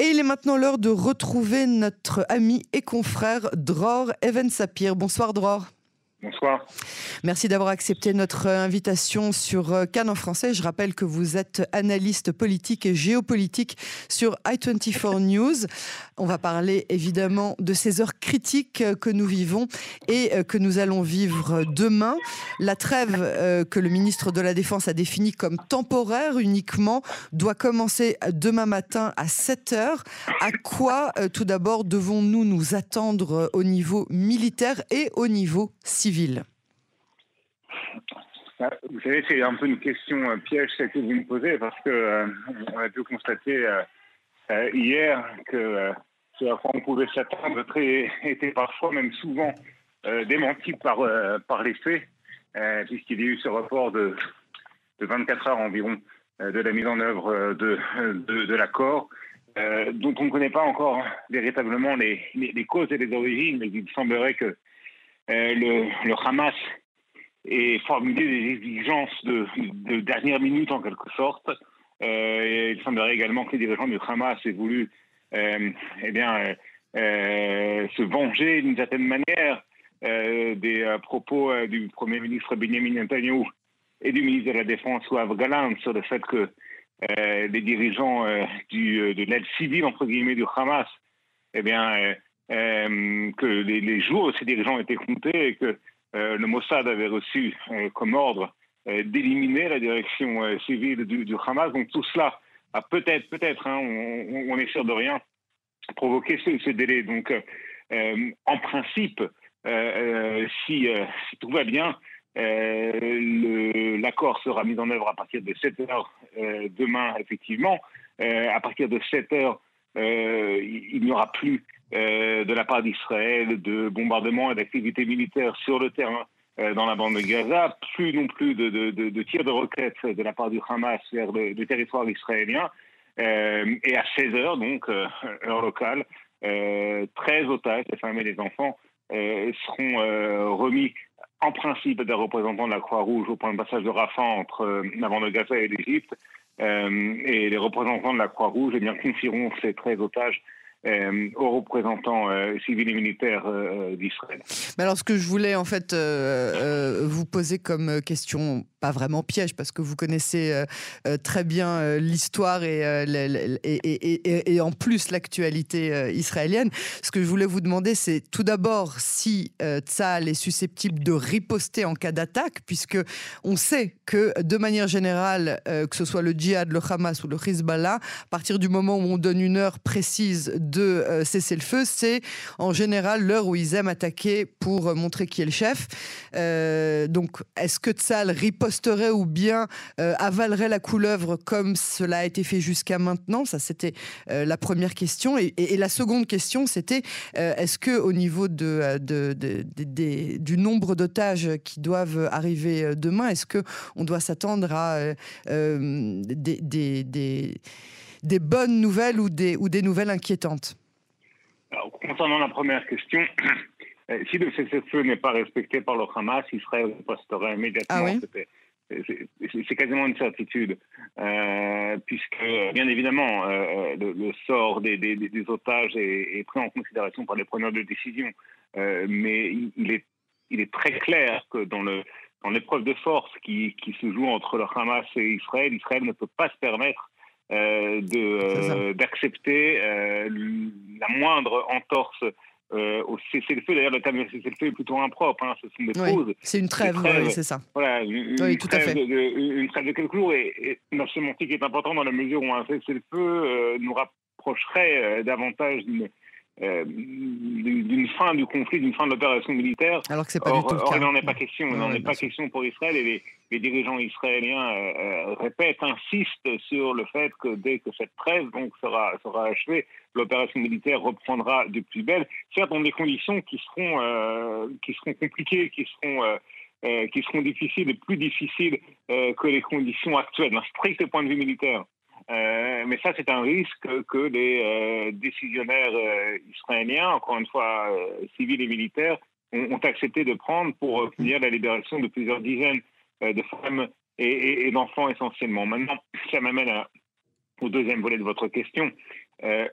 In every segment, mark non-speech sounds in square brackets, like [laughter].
Et il est maintenant l'heure de retrouver notre ami et confrère Dror Even Sapir. Bonsoir Dror. Bonsoir. Merci d'avoir accepté notre invitation sur euh, Cannes en français. Je rappelle que vous êtes analyste politique et géopolitique sur i24 [laughs] News. On va parler évidemment de ces heures critiques que nous vivons et euh, que nous allons vivre demain. La trêve euh, que le ministre de la Défense a définie comme temporaire uniquement doit commencer demain matin à 7 heures. À quoi tout d'abord devons-nous nous attendre au niveau militaire et au niveau civil? Ah, vous savez, c'est un peu une question euh, piège celle que vous me posez parce que euh, on a pu constater euh, hier que ce à quoi on pouvait s'attendre était parfois, même souvent, démenti par, les faits, puisqu'il y a eu ce report de, de 24 heures environ de la mise en œuvre de, l'accord, dont on ne connaît pas encore véritablement les, causes et les origines, mais il semblerait que euh, le, Hamas ait formulé des exigences de, dernière minute en quelque sorte. Euh, il semblerait également que les dirigeants du Hamas aient voulu euh, eh bien, se venger d'une certaine manière des propos du Premier ministre Benjamin Netanyahu et du ministre de la Défense Ouav Galant sur le fait que les dirigeants du, de l'aide civile entre guillemets du Hamas eh bien, euh, que les, jours de ces dirigeants étaient comptés et que euh, le Mossad avait reçu euh, comme ordre d'éliminer la direction civile du, Hamas. Donc tout cela a peut-être, peut-être, hein, on, est sûr de rien, provoqué ce, délai. Donc en principe, si, tout va bien, l'accord sera mis en œuvre à partir de 7 heures demain, effectivement. à partir de 7 heures, il n'y aura plus euh, de la part d'Israël de bombardements et d'activités militaires sur le terrain euh, dans la bande de Gaza, plus non plus de, tirs de roquettes de la part du Hamas vers le, territoire israélien. Euh, et à 16 heures, donc, heure locale, 13 otages, les femmes et les enfants, seront remis en principe des représentants de la Croix-Rouge au point de passage de Rafah entre la bande de Gaza et l'Égypte. Et les représentants de la Croix-Rouge eh bien, confieront ces 13 otages euh, aux représentants euh, civils et militaires euh, d'Israël. Mais alors, ce que je voulais en fait vous poser comme question, pas vraiment piège, parce que vous connaissez très bien l'histoire et, en plus l'actualité israélienne. Ce que je voulais vous demander, c'est tout d'abord si Tzal est susceptible de riposter en cas d'attaque, puisque on sait que de manière générale, que ce soit le djihad, le Hamas ou le Hezbollah, à partir du moment où on donne une heure précise de euh, cesser le feu, c'est en général l'heure où ils aiment attaquer pour euh, montrer qui est le chef. Euh, donc, est-ce que Tsal riposterait ou bien avalerait la couleuvre comme cela a été fait jusqu'à maintenant? Ça, c'était la première question. Et, la seconde question, c'était est-ce que au niveau de, du nombre d'otages qui doivent arriver demain, est-ce que on doit s'attendre à des bonnes nouvelles ou des, ou des nouvelles inquiétantes? Concernant la première question, euh, si le cessez-le-feu n'est pas respecté par le Hamas, Israël posterait immédiatement. Ah c'est quasiment une certitude, euh, puisque bien évidemment euh, le, sort des, des, otages est, pris en considération par les preneurs de décision, mais il est, il est très clair que dans le dans l'épreuve de force qui, qui, se joue entre le Hamas et Israël, Israël ne peut pas se permettre euh, euh, d'accepter euh, la moindre entorse au cessez-le-feu. D'ailleurs, le terme cessez-le-feu est plutôt impropre. Hein, ce sont des pauses. C'est une trêve, c'est ça. Voilà, une, tout trêve à fait. De, une trêve de quelques jours. Et, et la sémantique est importante dans la mesure où un cessez-le-feu nous rapprocherait davantage d'une euh, d'une fin du conflit, d'une fin de l'opération militaire. Alors que c'est pas du tout le cas. il n'en est pas question. Il n'en est pas question pour Israël et les, dirigeants israéliens euh, euh, répètent, insistent sur le fait que dès que cette trêve donc sera sera achevée, l'opération militaire reprendra de plus belle. Certes, dans des conditions qui seront qui seront compliquées, qui seront qui seront difficiles et plus difficiles que les conditions actuelles d'un strict point de vue militaire. Euh, mais ça, c'est un risque que les euh, décisionnaires euh, israéliens, encore une fois civils et militaires, ont, accepté de prendre pour obtenir la libération de plusieurs dizaines de femmes et, d'enfants essentiellement. Maintenant, ça m'amène au deuxième volet de votre question. les,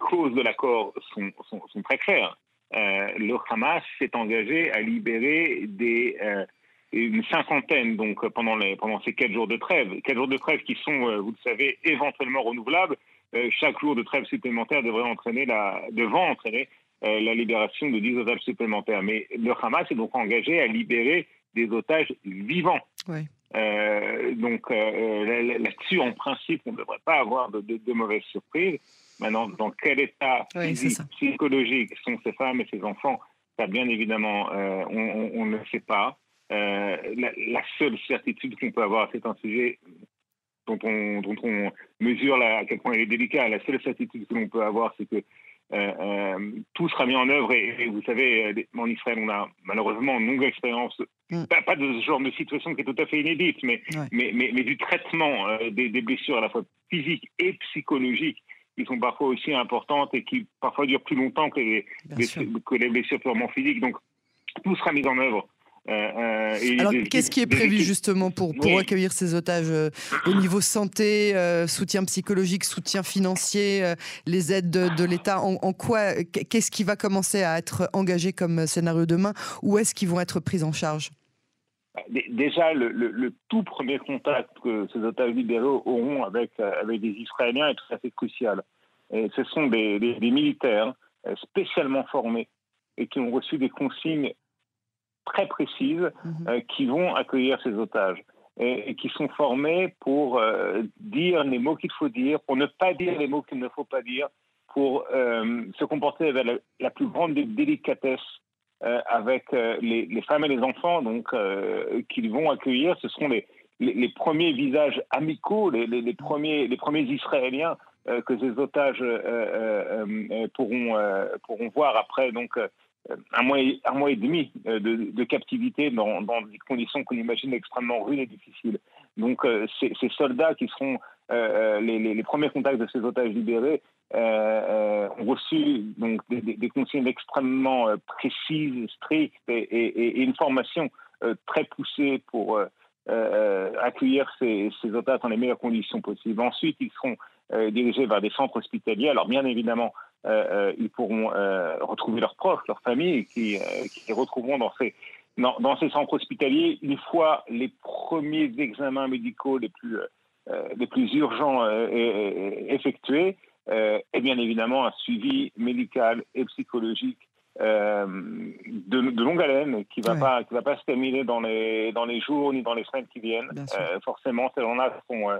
causes de l'accord sont, sont, très claires. le Hamas s'est engagé à libérer des, une cinquantaine, donc pendant, les, pendant ces quatre jours de trêve. Quatre jours de trêve qui sont, vous le savez, éventuellement renouvelables. chaque jour de trêve supplémentaire devrait entraîner la, devant entraîner la libération de 10 otages supplémentaires. Mais le Hamas est donc engagé à libérer des otages vivants. Euh, donc euh, là-dessus, en principe, on ne devrait pas avoir de, mauvaises surprises. Maintenant, dans quel état physique, psychologique sont ces femmes et ces enfants Ça, bien évidemment, euh, on, ne sait pas. La, seule certitude qu'on peut avoir, c'est un sujet dont on, dont on mesure à quel point il est délicat. La seule certitude que l'on peut avoir, c'est que euh, euh, tout sera mis en œuvre. Et, vous savez, euh, en Israël, on a malheureusement une longue expérience, mm. pas, de ce genre de situation qui est tout à fait inédite, mais, mais, mais, du traitement des, blessures à la fois physiques et psychologiques qui sont parfois aussi importantes et qui parfois durent plus longtemps que les, que les blessures purement physiques. Donc, tout sera mis en œuvre euh, euh, Alors, qu'est-ce qui est prévu justement pour, pour accueillir ces otages euh, au niveau santé, soutien psychologique, soutien financier, les aides de, l'État en, quoi, qu'est-ce qui va commencer à être engagé comme scénario demain Où est-ce qu'ils vont être pris en charge? Déjà, le, tout premier contact que ces otages libéraux auront avec, avec des Israéliens est tout à fait crucial. Et ce sont des militaires spécialement formés et qui ont reçu des consignes très précises mhm. euh, qui vont accueillir ces otages et, qui sont formés pour euh, dire les mots qu'il faut dire, pour ne pas dire les mots qu'il ne faut pas dire, pour euh, se comporter avec la, plus grande délicatesse avec les, femmes et les enfants donc qu'ils vont accueillir. Ce seront les, les, premiers visages amicaux, les, premiers, les premiers Israéliens que ces otages pourront, pourront voir après donc un mois, et, un mois et demi euh, de, captivité dans, des conditions qu'on imagine extrêmement rudes et difficiles. Donc euh, ces, soldats qui seront euh, les, premiers contacts de ces otages libérés ont reçu donc, des, consignes extrêmement précises, strictes et, une formation très poussée pour accueillir ces, otages dans les meilleures conditions possibles. Ensuite, ils seront dirigés vers des centres hospitaliers. Alors bien évidemment, euh, euh, ils pourront euh, retrouver leurs proches, leurs familles, qui, qui les retrouveront dans ces, dans, ces centres hospitaliers une fois les premiers examens médicaux les plus, les plus urgents effectués, et bien évidemment un suivi médical et psychologique de, de, longue haleine qui ne va, pas, qui va pas se terminer dans les, dans les jours ni dans les semaines qui viennent. forcément, ces gens-là seront,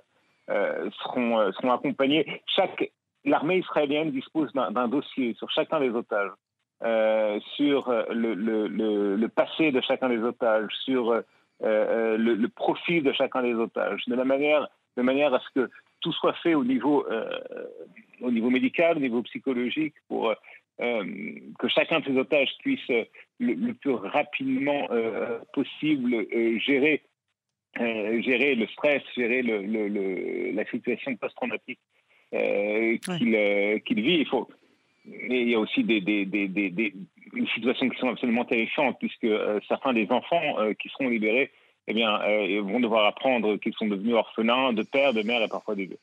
seront, seront accompagnés. Chaque l'armée israélienne dispose d'un dossier sur chacun des otages, euh, sur euh, le, passé de chacun des otages, sur euh, le, profil de chacun des otages, de manière, à ce que tout soit fait au niveau, au niveau médical, au niveau psychologique, pour que chacun de ces otages puisse le, plus rapidement possible gérer, gérer le stress, gérer la situation post-traumatique euh, euh, qu'il vit. Il faut. il y a aussi des, des, des, des, situations qui sont absolument terrifiantes, puisque euh, certains des enfants qui seront libérés eh bien, vont devoir apprendre qu'ils sont devenus orphelins de père, de mère et parfois des deux.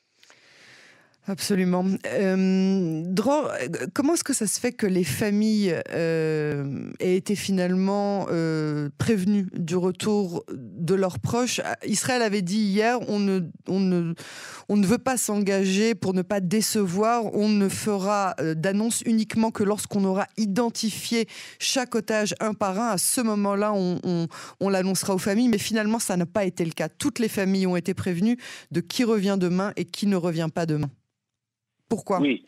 Absolument. Euh, comment est-ce que ça se fait que les familles euh, aient été finalement euh, prévenues du retour de leurs proches? Israël avait dit hier on ne, on ne, on ne veut pas s'engager pour ne pas décevoir, on ne fera euh, d'annonce uniquement que lorsqu'on aura identifié chaque otage un par un. À ce moment-là, on l'annoncera aux familles, mais finalement, ça n'a pas été le cas. Toutes les familles ont été prévenues de qui revient demain et qui ne revient pas demain. Pourquoi? Oui.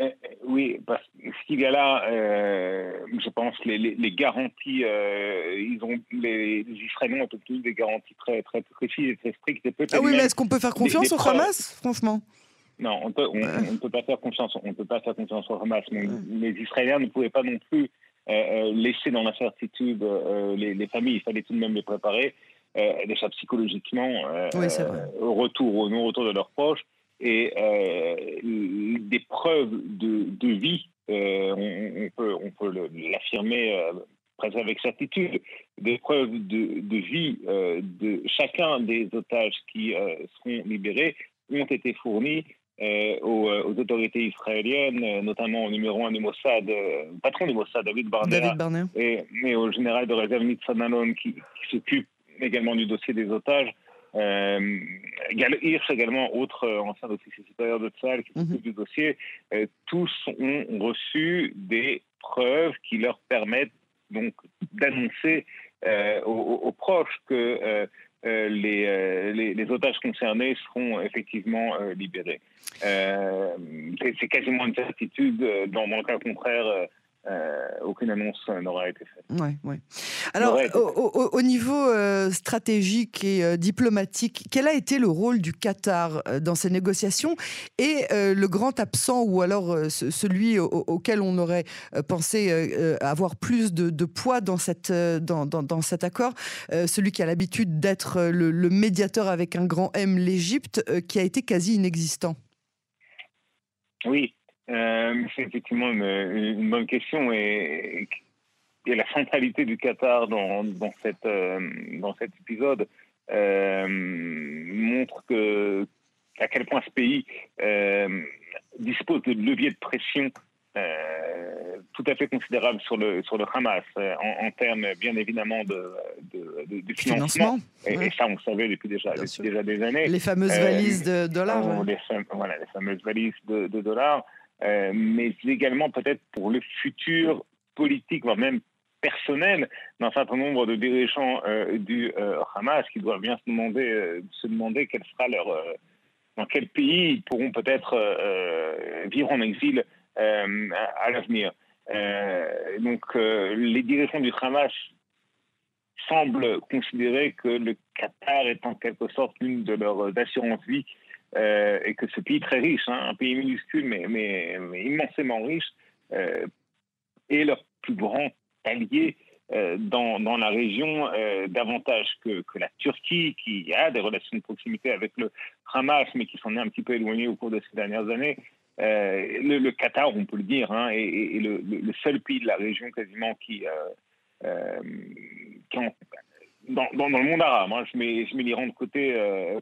Euh, oui, parce qu'il y a là, euh, je pense, les, les, garanties, euh, ils ont, les, Israéliens ont obtenu des garanties très, très précises et très strictes. ah oui, mais est-ce qu'on peut faire confiance au Hamas, franchement? Non, on peut, on, peut pas faire confiance, on peut pas faire confiance au Hamas. Mais les Israéliens ne pouvaient pas non plus laisser dans l'incertitude les, les, familles. Il fallait tout de même les préparer, déjà psychologiquement, au retour, au non-retour de leurs proches et euh, des preuves de, de vie, euh, on, peut, on peut l'affirmer euh, presque avec certitude, des preuves de, de vie de chacun des otages qui seront libérés ont été fournies aux, autorités israéliennes, notamment au numéro un du Mossad, patron du Mossad, David Barnea, Et, mais au général de réserve Nitzan qui, qui s'occupe également du dossier des otages. Euh, Hirsch également, autre euh, ancien officier supérieur de Tzal qui s'occupe mhm. du dossier, euh, tous ont reçu des preuves qui leur permettent donc d'annoncer euh, aux, proches que les, les, otages concernés seront effectivement libérés. c'est quasiment une certitude. Dans, dans le cas contraire, euh, aucune annonce n'aura été faite. Ouais, ouais. Alors, Au, niveau euh, stratégique et euh, diplomatique, quel a été le rôle du Qatar dans ces négociations Et le grand absent, ou alors celui auquel on aurait pensé avoir plus de, poids dans, cette, dans, dans, cet accord, celui qui a l'habitude d'être le, le, médiateur avec un grand M, l'Égypte, qui a été quasi inexistant? Oui, euh, c'est effectivement une, bonne question et, la centralité du Qatar dans, dans, cette, euh, dans cet épisode euh, montre que, à quel point ce pays dispose de leviers de pression tout à fait considérables sur le, sur le Hamas, en, termes bien évidemment de, de, financement. Et, ça, on le savait depuis déjà, déjà des années. Les fameuses valises de dollars. voilà, les fameuses valises de, dollars. Euh, mais également peut-être pour le futur politique, voire même personnel d'un certain nombre de dirigeants euh, du euh, Hamas qui doivent bien se demander, se demander quel sera leur, dans quel pays ils pourront peut-être vivre en exil à, l'avenir. donc les dirigeants du Hamas semblent considérer que le Qatar est en quelque sorte l'une de leurs assurances vie euh, et que ce pays très riche, hein, un pays minuscule mais, immensément riche, euh, est leur plus grand allié euh, dans, la région, davantage que, que, la Turquie, qui a des relations de proximité avec le Hamas, mais qui s'en est un petit peu éloigné au cours de ces dernières années. Le, Qatar, on peut le dire, hein, est, le, seul pays de la région quasiment qui, qui dans, le monde arabe, hein, je mets, je mets de côté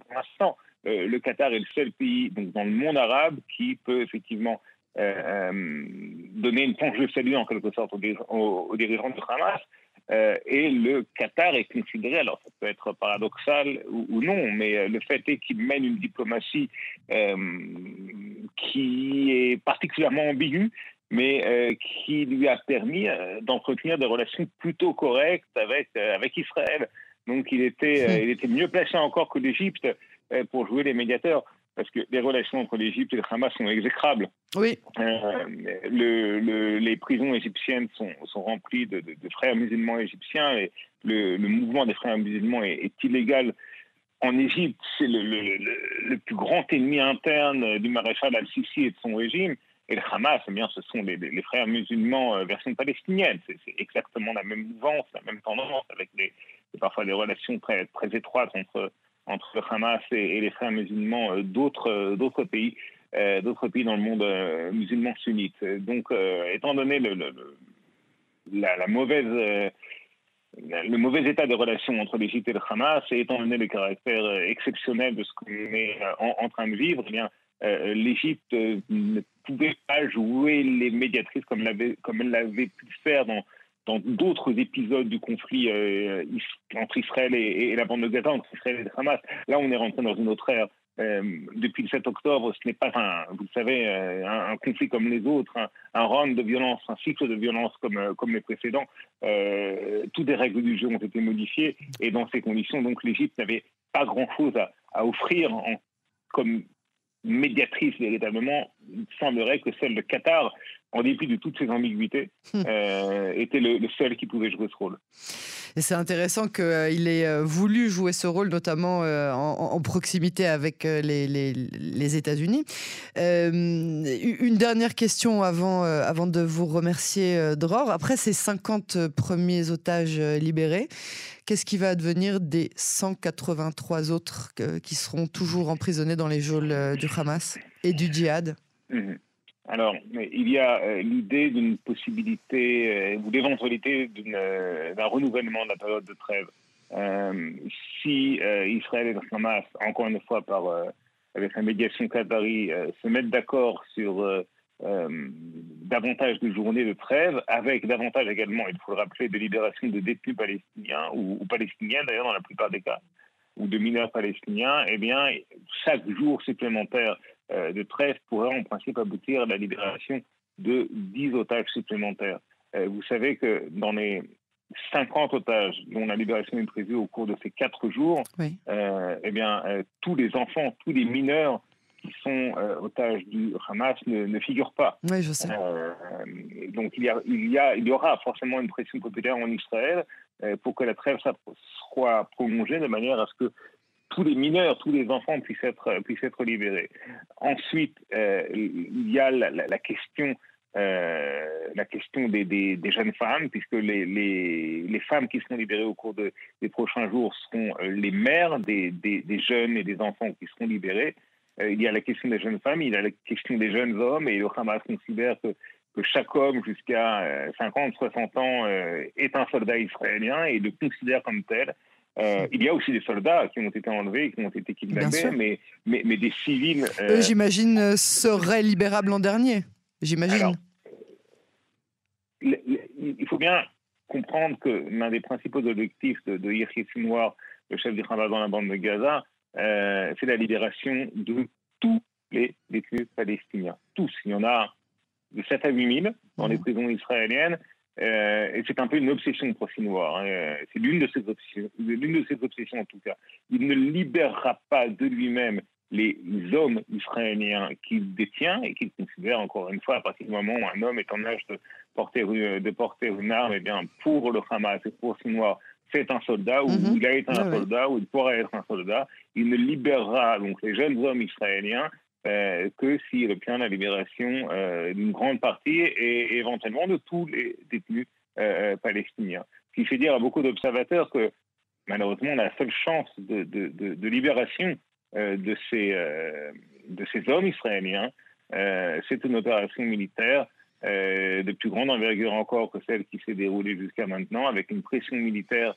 pour l'instant, euh, le Qatar est le seul pays dans le monde arabe qui peut effectivement euh, euh, donner une planche de salut en quelque sorte aux, dirigeants du Hamas. et le Qatar est considéré, alors ça peut être paradoxal ou, non, mais le fait est qu'il mène une diplomatie qui est particulièrement ambiguë, mais qui lui a permis d'entretenir des relations plutôt correctes avec, avec Israël. Donc il était, il était mieux placé encore que l'Égypte euh, pour jouer les médiateurs parce que les relations entre l'Égypte et le Hamas sont exécrables. Oui. Euh, le, les prisons égyptiennes sont, sont remplies de, frères musulmans égyptiens et le, mouvement des frères musulmans est, illégal en Égypte. C'est le, plus grand ennemi interne du maréchal al-Sisi et de son régime. Et le Hamas, eh bien, ce sont les, frères musulmans euh, version palestinienne. C'est exactement la même mouvance, la même tendance, avec parfois des relations très, étroites entre entre le Hamas et, les frères musulmans euh, d'autres euh, d'autres pays, d'autres pays dans le monde musulman sunnite. Donc, étant donné le mauvais état des relations entre l'Égypte et le Hamas, et étant donné le caractère exceptionnel de ce qu'on est en, train de vivre, eh bien, l'Égypte ne pouvait pas jouer les médiatrices comme, elle l'avait pu faire dans, d'autres épisodes du conflit euh, entre Israël et, la bande de Gaza, entre Israël et Hamas. Là, on est rentré dans une autre ère. Euh, depuis le 7 octobre, ce n'est pas, un, vous le savez, euh, un, conflit comme les autres, un, round de violence, un cycle de violence comme, comme les précédents. toutes les règles du jeu ont été modifiées et dans ces conditions, donc l'Égypte n'avait pas grand-chose à, à, offrir en, comme médiatrice véritablement. Il semblerait que celle de Qatar en dépit de toutes ces ambiguïtés, hmm. euh, était le, seul qui pouvait jouer ce rôle. Et c'est intéressant qu'il euh, ait euh, voulu jouer ce rôle, notamment en, proximité avec les, États-Unis. une dernière question avant, avant de vous remercier, Dror. Après ces 50 premiers otages libérés, qu'est-ce qui va advenir des 183 autres qui seront toujours emprisonnés dans les geôles du Hamas et du djihad? Mhm. Alors, il y a euh, l'idée d'une possibilité euh, ou d'éventualité euh, d'un renouvellement de la période de trêve. si Israël et le Hamas, encore une fois par, avec la médiation qatari, se mettent d'accord sur davantage de journées de trêve, avec davantage également, il faut le rappeler, de libération de détenus palestiniens ou, ou palestiniens d'ailleurs dans la plupart des cas, ou de mineurs palestiniens, eh bien, chaque jour supplémentaire de trêve pourrait en principe aboutir à la libération de 10 otages supplémentaires. vous savez que dans les 50 otages dont la libération est prévue au cours de ces quatre jours, euh, eh bien, euh, tous les enfants, tous les mineurs qui sont euh, otages du Hamas ne, figurent pas. Oui, je sais. donc il y, a, il, y a, il y aura forcément une pression populaire en Israël pour que la trêve soit prolongée de manière à ce que tous les mineurs, tous les enfants puissent être, puissent être libérés. Ensuite, il y a la, la question euh, la question des, des, jeunes femmes, puisque les, les, les, femmes qui seront libérées au cours de, des prochains jours seront euh, les mères des, des, jeunes et des enfants qui seront libérés. Euh, il y a la question des jeunes femmes, il y a la question des jeunes hommes, et le Hamas considère que, que chaque homme jusqu'à 50, 60 ans est un soldat israélien et le considère comme tel. Il y a aussi des soldats qui ont été enlevés, qui ont été kidnappés, mais, mais, mais, des civils. J'imagine, seraient libérables l'an dernier j'imagine. Il faut bien comprendre que l'un des principaux objectifs de, de Yahya Sinwar, le chef du Hamas dans la bande de Gaza, euh, c'est la libération de tous les détenus palestiniens. Tous. Il y en a de 7 à 8 000 dans les mhm. prisons israéliennes. Euh, et c'est un peu une obsession pour Sinwar. Hein. C'est l'une de ses obsessions, l'une de ses obsessions en tout cas. Il ne libérera pas de lui-même les hommes israéliens qu'il détient et qu'il considère, encore une fois, à partir du moment où un homme est en âge de porter, de porter une arme, eh bien, pour le Hamas et pour Sinoir, c'est un soldat, ou mhm. il a été un soldat, ou il pourrait être un soldat. Il ne libérera donc les jeunes hommes israéliens euh, que s'il obtient la libération euh, d'une grande partie et, éventuellement de tous les détenus euh, palestiniens. Ce qui fait dire à beaucoup d'observateurs que malheureusement la seule chance de, libération de, ces, hommes israéliens. C'est une opération militaire de plus grande envergure encore que celle qui s'est déroulée jusqu'à maintenant, avec une pression militaire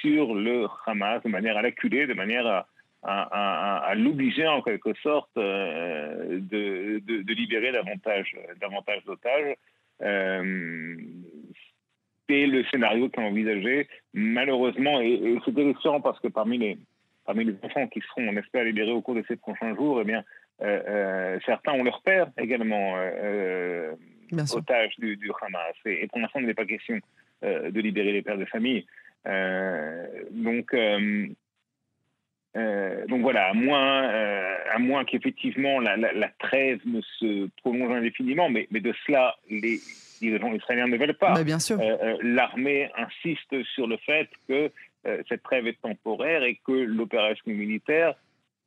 sur le Hamas de manière à l'acculer, de manière à, à, l'obliger en quelque sorte de, de, libérer davantage, davantage d'otages. c'est le scénario qui est envisagé. Malheureusement, et, et c'est intéressant parce que parmi les, parmi les enfants qui seront, on espère, libérés au cours de ces prochains jours, eh bien, euh, euh, certains ont leur père également euh, otage du, Hamas. Et, pour l'instant, il n'est pas question de libérer les pères de famille. donc, donc voilà, à moins, à moins qu'effectivement la, trêve ne se prolonge indéfiniment, mais, mais de cela, les dirigeants israéliens ne veulent pas. bien sûr. L'armée insiste sur le fait que euh, cette trêve est temporaire et que l'opération militaire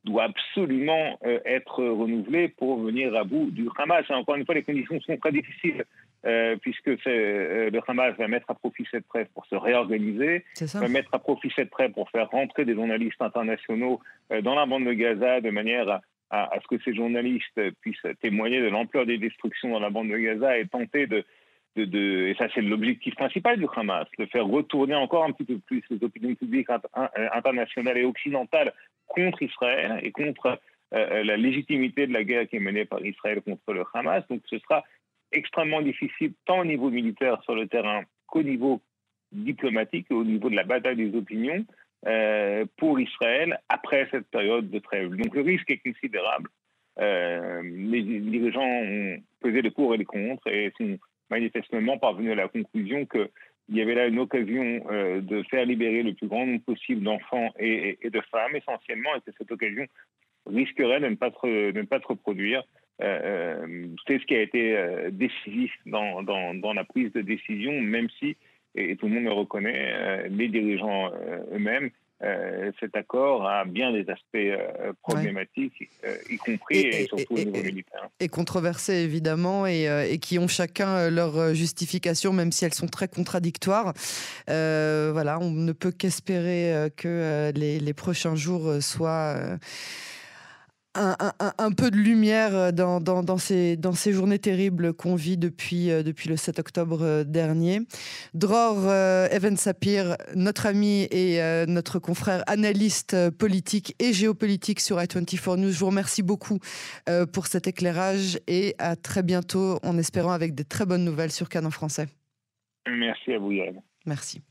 doit absolument euh, être renouvelée pour venir à bout du Hamas. Et encore une fois, les conditions sont très difficiles. Euh, puisque le Hamas va mettre à profit cette trêve pour se réorganiser, va mettre à profit cette trêve pour faire rentrer des journalistes internationaux dans la bande de Gaza de manière à, ce que ces journalistes puissent témoigner de l'ampleur des destructions dans la bande de Gaza et tenter de, de, et ça c'est l'objectif principal du Hamas, de faire retourner encore un petit peu plus les opinions publiques euh, internationales et occidentales contre Israël et contre euh, euh, la légitimité de la guerre qui est menée par Israël contre le Hamas. Donc ce sera extrêmement difficile tant au niveau militaire sur le terrain qu'au niveau diplomatique au niveau de la bataille des opinions pour Israël après cette période de trêve. Donc le risque est considérable. les dirigeants ont pesé les pour et les contre et sont manifestement parvenu à la conclusion qu'il y avait là une occasion euh, de faire libérer le plus grand nombre possible d'enfants et, de femmes essentiellement, et que cette occasion risquerait de ne pas se, ne pas se reproduire. Euh, euh, c'est ce qui a été décisif dans, dans, dans, la prise de décision, même si, et tout le monde le reconnaît, les dirigeants eux-mêmes euh, cet accord a bien des aspects euh, problématiques, euh, y compris et, surtout au niveau militaire. Et controversés évidemment, et, qui ont chacun leur justification, même si elles sont très contradictoires. voilà, on ne peut qu'espérer que les, les, prochains jours soient un, peu de lumière dans, dans, ces, dans ces journées terribles qu'on vit depuis, depuis le 7 octobre dernier. Dror Evan Sapir, notre ami et notre confrère analyste politique et géopolitique sur i24 News, je vous remercie beaucoup pour cet éclairage et à très bientôt en espérant avec des très bonnes nouvelles sur Canon français. Merci à vous, Yann. Merci.